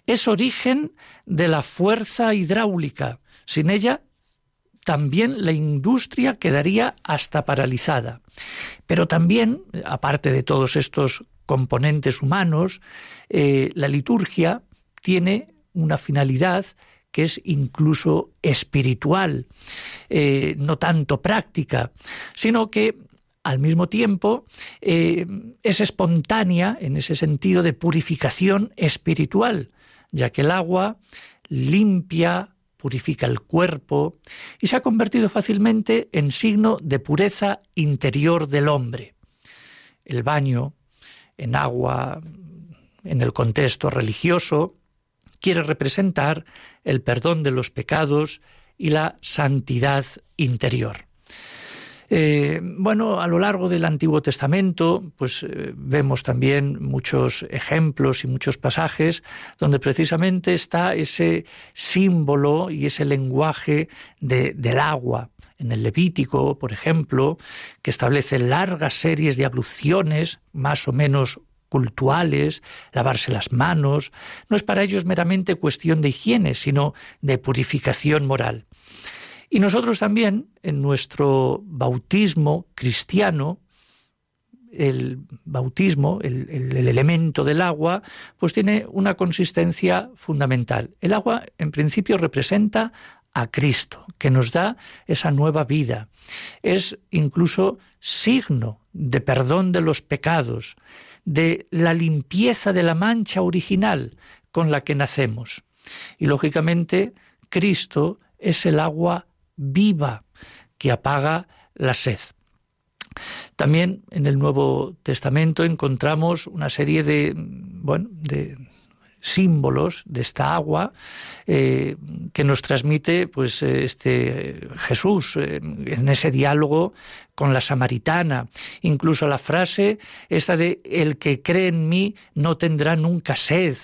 [SPEAKER 1] Es origen de la fuerza hidráulica. Sin ella también la industria quedaría hasta paralizada. Pero también, aparte de todos estos componentes humanos, eh, la liturgia tiene una finalidad que es incluso espiritual, eh, no tanto práctica, sino que al mismo tiempo eh, es espontánea en ese sentido de purificación espiritual, ya que el agua limpia, purifica el cuerpo y se ha convertido fácilmente en signo de pureza interior del hombre. El baño en agua, en el contexto religioso, quiere representar el perdón de los pecados y la santidad interior. Eh, bueno, a lo largo del Antiguo Testamento, pues eh, vemos también muchos ejemplos y muchos pasajes donde precisamente está ese símbolo y ese lenguaje del agua. En el Levítico, por ejemplo, que establece largas series de abluciones más o menos cultuales, lavarse las manos, no es para ellos meramente cuestión de higiene, sino de purificación moral. Y nosotros también, en nuestro bautismo cristiano, el bautismo, el, el, elemento del agua, pues tiene una consistencia fundamental. El agua, en principio, representa a Cristo, que nos da esa nueva vida. Es incluso signo de perdón de los pecados, de la limpieza de la mancha original con la que nacemos. Y lógicamente, Cristo es el agua viva que apaga la sed. También en el Nuevo Testamento encontramos una serie de, bueno, de símbolos de esta agua eh, que nos transmite pues este Jesús eh, en ese diálogo con la samaritana, incluso la frase esta de el que cree en mí no tendrá nunca sed,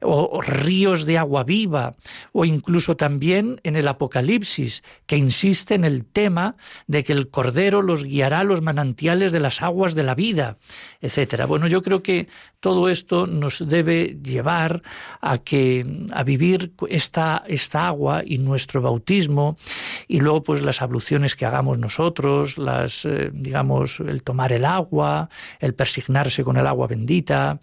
[SPEAKER 1] o, ríos de agua viva, o incluso también en el Apocalipsis, que insiste en el tema de que el Cordero los guiará a los manantiales de las aguas de la vida, etcétera. Bueno, yo creo que todo esto nos debe llevar a que a vivir esta, esta agua y nuestro bautismo y luego pues las abluciones que hagamos nosotros, las eh, digamos, el tomar el agua, el persignarse con el agua bendita,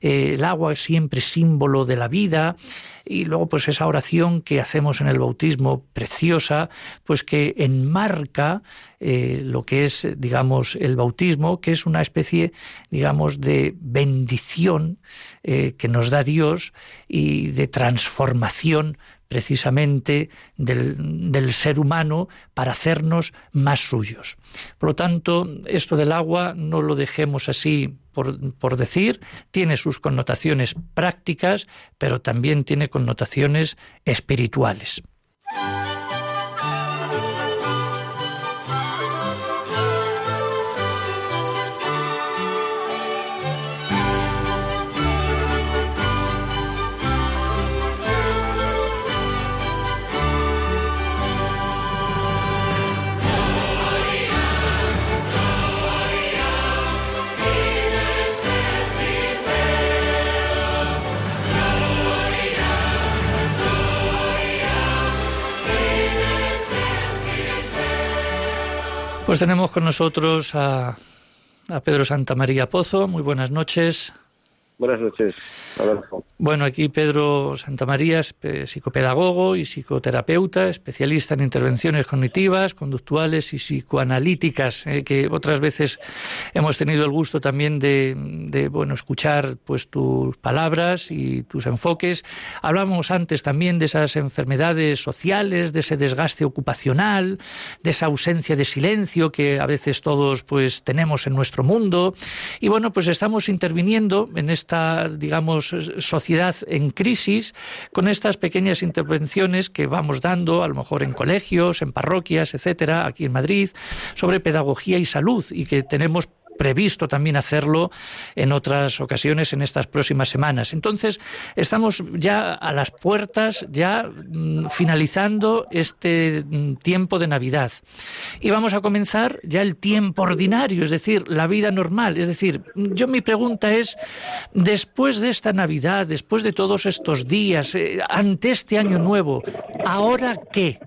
[SPEAKER 1] eh, el agua es siempre símbolo de la vida, y luego pues esa oración que hacemos en el bautismo preciosa, pues que enmarca eh, lo que es, digamos, el bautismo, que es una especie, digamos, de bendición que nos da Dios y de transformación precisamente del, ser humano para hacernos más suyos. Por lo tanto, esto del agua no lo dejemos así por, decir, tiene sus connotaciones prácticas, pero también tiene connotaciones espirituales. Pues tenemos con nosotros a, a Pedro Santa María Pozo. Muy buenas noches.
[SPEAKER 5] Buenas noches,
[SPEAKER 1] Bueno, aquí Pedro Santamaría psicopedagogo y psicoterapeuta, especialista en intervenciones cognitivas, conductuales y psicoanalíticas, eh, que otras veces hemos tenido el gusto también de, bueno, escuchar pues tus palabras y tus enfoques. Hablamos antes también de esas enfermedades sociales, de ese desgaste ocupacional, de esa ausencia de silencio que a veces todos pues tenemos en nuestro mundo. Y bueno, pues estamos interviniendo en esta digamos, sociedad en crisis con estas pequeñas intervenciones que vamos dando, a lo mejor en colegios, en parroquias, etcétera, aquí en Madrid, sobre pedagogía y salud y que tenemos previsto también hacerlo en otras ocasiones en estas próximas semanas. Entonces, estamos ya a las puertas, ya mm, finalizando este mm, tiempo de Navidad. Y vamos a comenzar ya el tiempo ordinario, es decir, la vida normal. Es decir, yo mi pregunta es, después de esta Navidad, después de todos estos días, eh, ante este año nuevo, ¿ahora qué?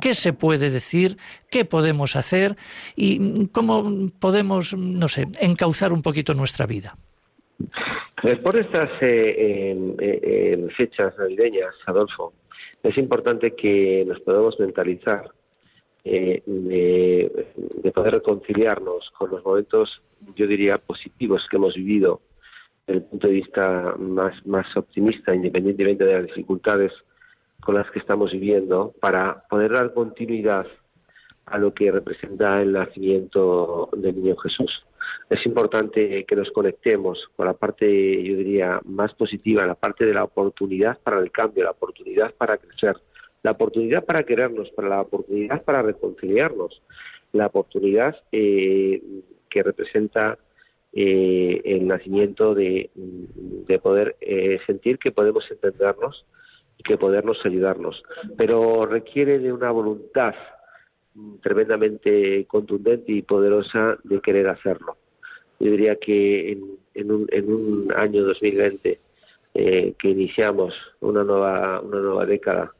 [SPEAKER 1] Qué se puede decir, qué podemos hacer y cómo podemos, no sé, encauzar un poquito nuestra vida.
[SPEAKER 5] Por estas eh, fechas navideñas, Adolfo, es importante que nos podamos mentalizar eh, de, poder reconciliarnos con los momentos, yo diría, positivos que hemos vivido desde el punto de vista más, más optimista, independientemente de las dificultades con las que estamos viviendo para poder dar continuidad a lo que representa el nacimiento del niño Jesús. Es importante que nos conectemos con la parte, yo diría, más positiva, la parte de la oportunidad para el cambio, la oportunidad para crecer, la oportunidad para querernos, para la oportunidad para reconciliarnos, la oportunidad eh, que representa eh, el nacimiento de, de poder eh, sentir que podemos entendernos que podernos ayudarnos. Pero requiere de una voluntad tremendamente contundente y poderosa de querer hacerlo. Yo diría que en, un, en un, año 2020 eh, que iniciamos una nueva, una nueva década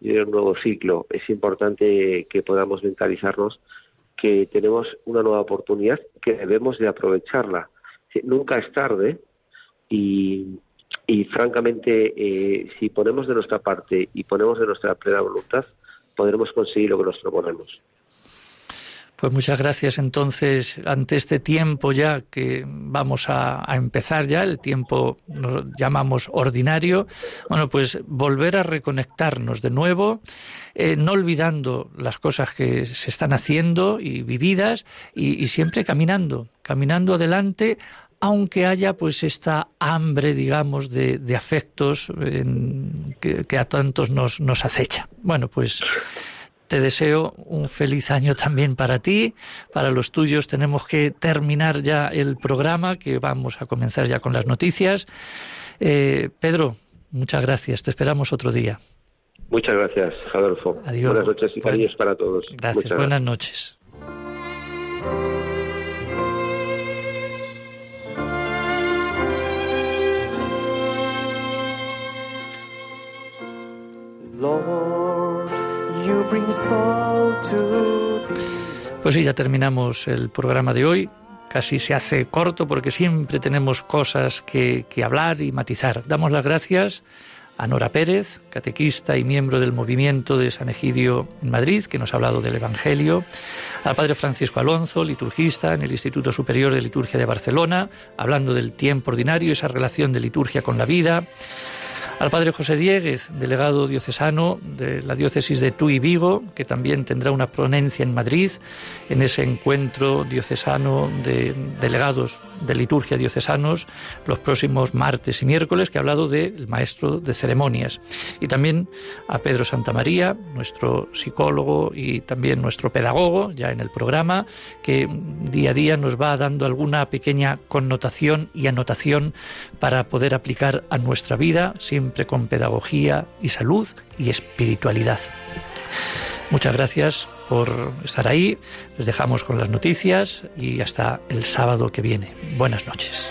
[SPEAKER 5] y un nuevo ciclo, es importante que podamos mentalizarnos que tenemos una nueva oportunidad que debemos de aprovecharla. Nunca es tarde y, y francamente, eh, si ponemos de nuestra parte y ponemos de nuestra plena voluntad, podremos conseguir lo que nos proponemos.
[SPEAKER 1] Pues muchas gracias entonces ante este tiempo ya que vamos a, empezar ya, el tiempo nos llamamos ordinario, bueno, pues volver a reconectarnos de nuevo, eh, no olvidando las cosas que se están haciendo y vividas y, siempre caminando, caminando adelante aunque haya pues esta hambre, digamos, de, afectos que, que, a tantos nos, nos acecha. Bueno, pues te deseo un feliz año también para ti, para los tuyos. Tenemos que terminar ya el programa, que vamos a comenzar ya con las noticias. Eh, Pedro, muchas gracias. Te esperamos otro día.
[SPEAKER 5] Muchas gracias, Adolfo.
[SPEAKER 1] Adiós.
[SPEAKER 5] Buenas noches y cariños para todos.
[SPEAKER 1] Gracias. Buenas noches. Pues sí, ya terminamos el programa de hoy. Casi se hace corto porque siempre tenemos cosas que, hablar y matizar. Damos las gracias a Nora Pérez, catequista y miembro del movimiento de San Egidio en Madrid, que nos ha hablado del Evangelio, al padre Francisco Alonso, liturgista en el Instituto Superior de Liturgia de Barcelona, hablando del tiempo ordinario, esa relación de liturgia con la vida, al padre José Dieguez, delegado diocesano de la diócesis de Tuy Vigo, que también tendrá una ponencia en Madrid en ese encuentro diocesano de delegados de liturgia diocesanos los próximos martes y miércoles, que ha hablado del maestro de ceremonias. Y también a Pedro Santamaría, nuestro psicólogo y también nuestro pedagogo, ya en el programa, que día a día nos va dando alguna pequeña connotación y anotación para poder aplicar a nuestra vida, con pedagogía y salud y espiritualidad. Muchas gracias por estar ahí. Les dejamos con las noticias y hasta el sábado que viene. Buenas noches.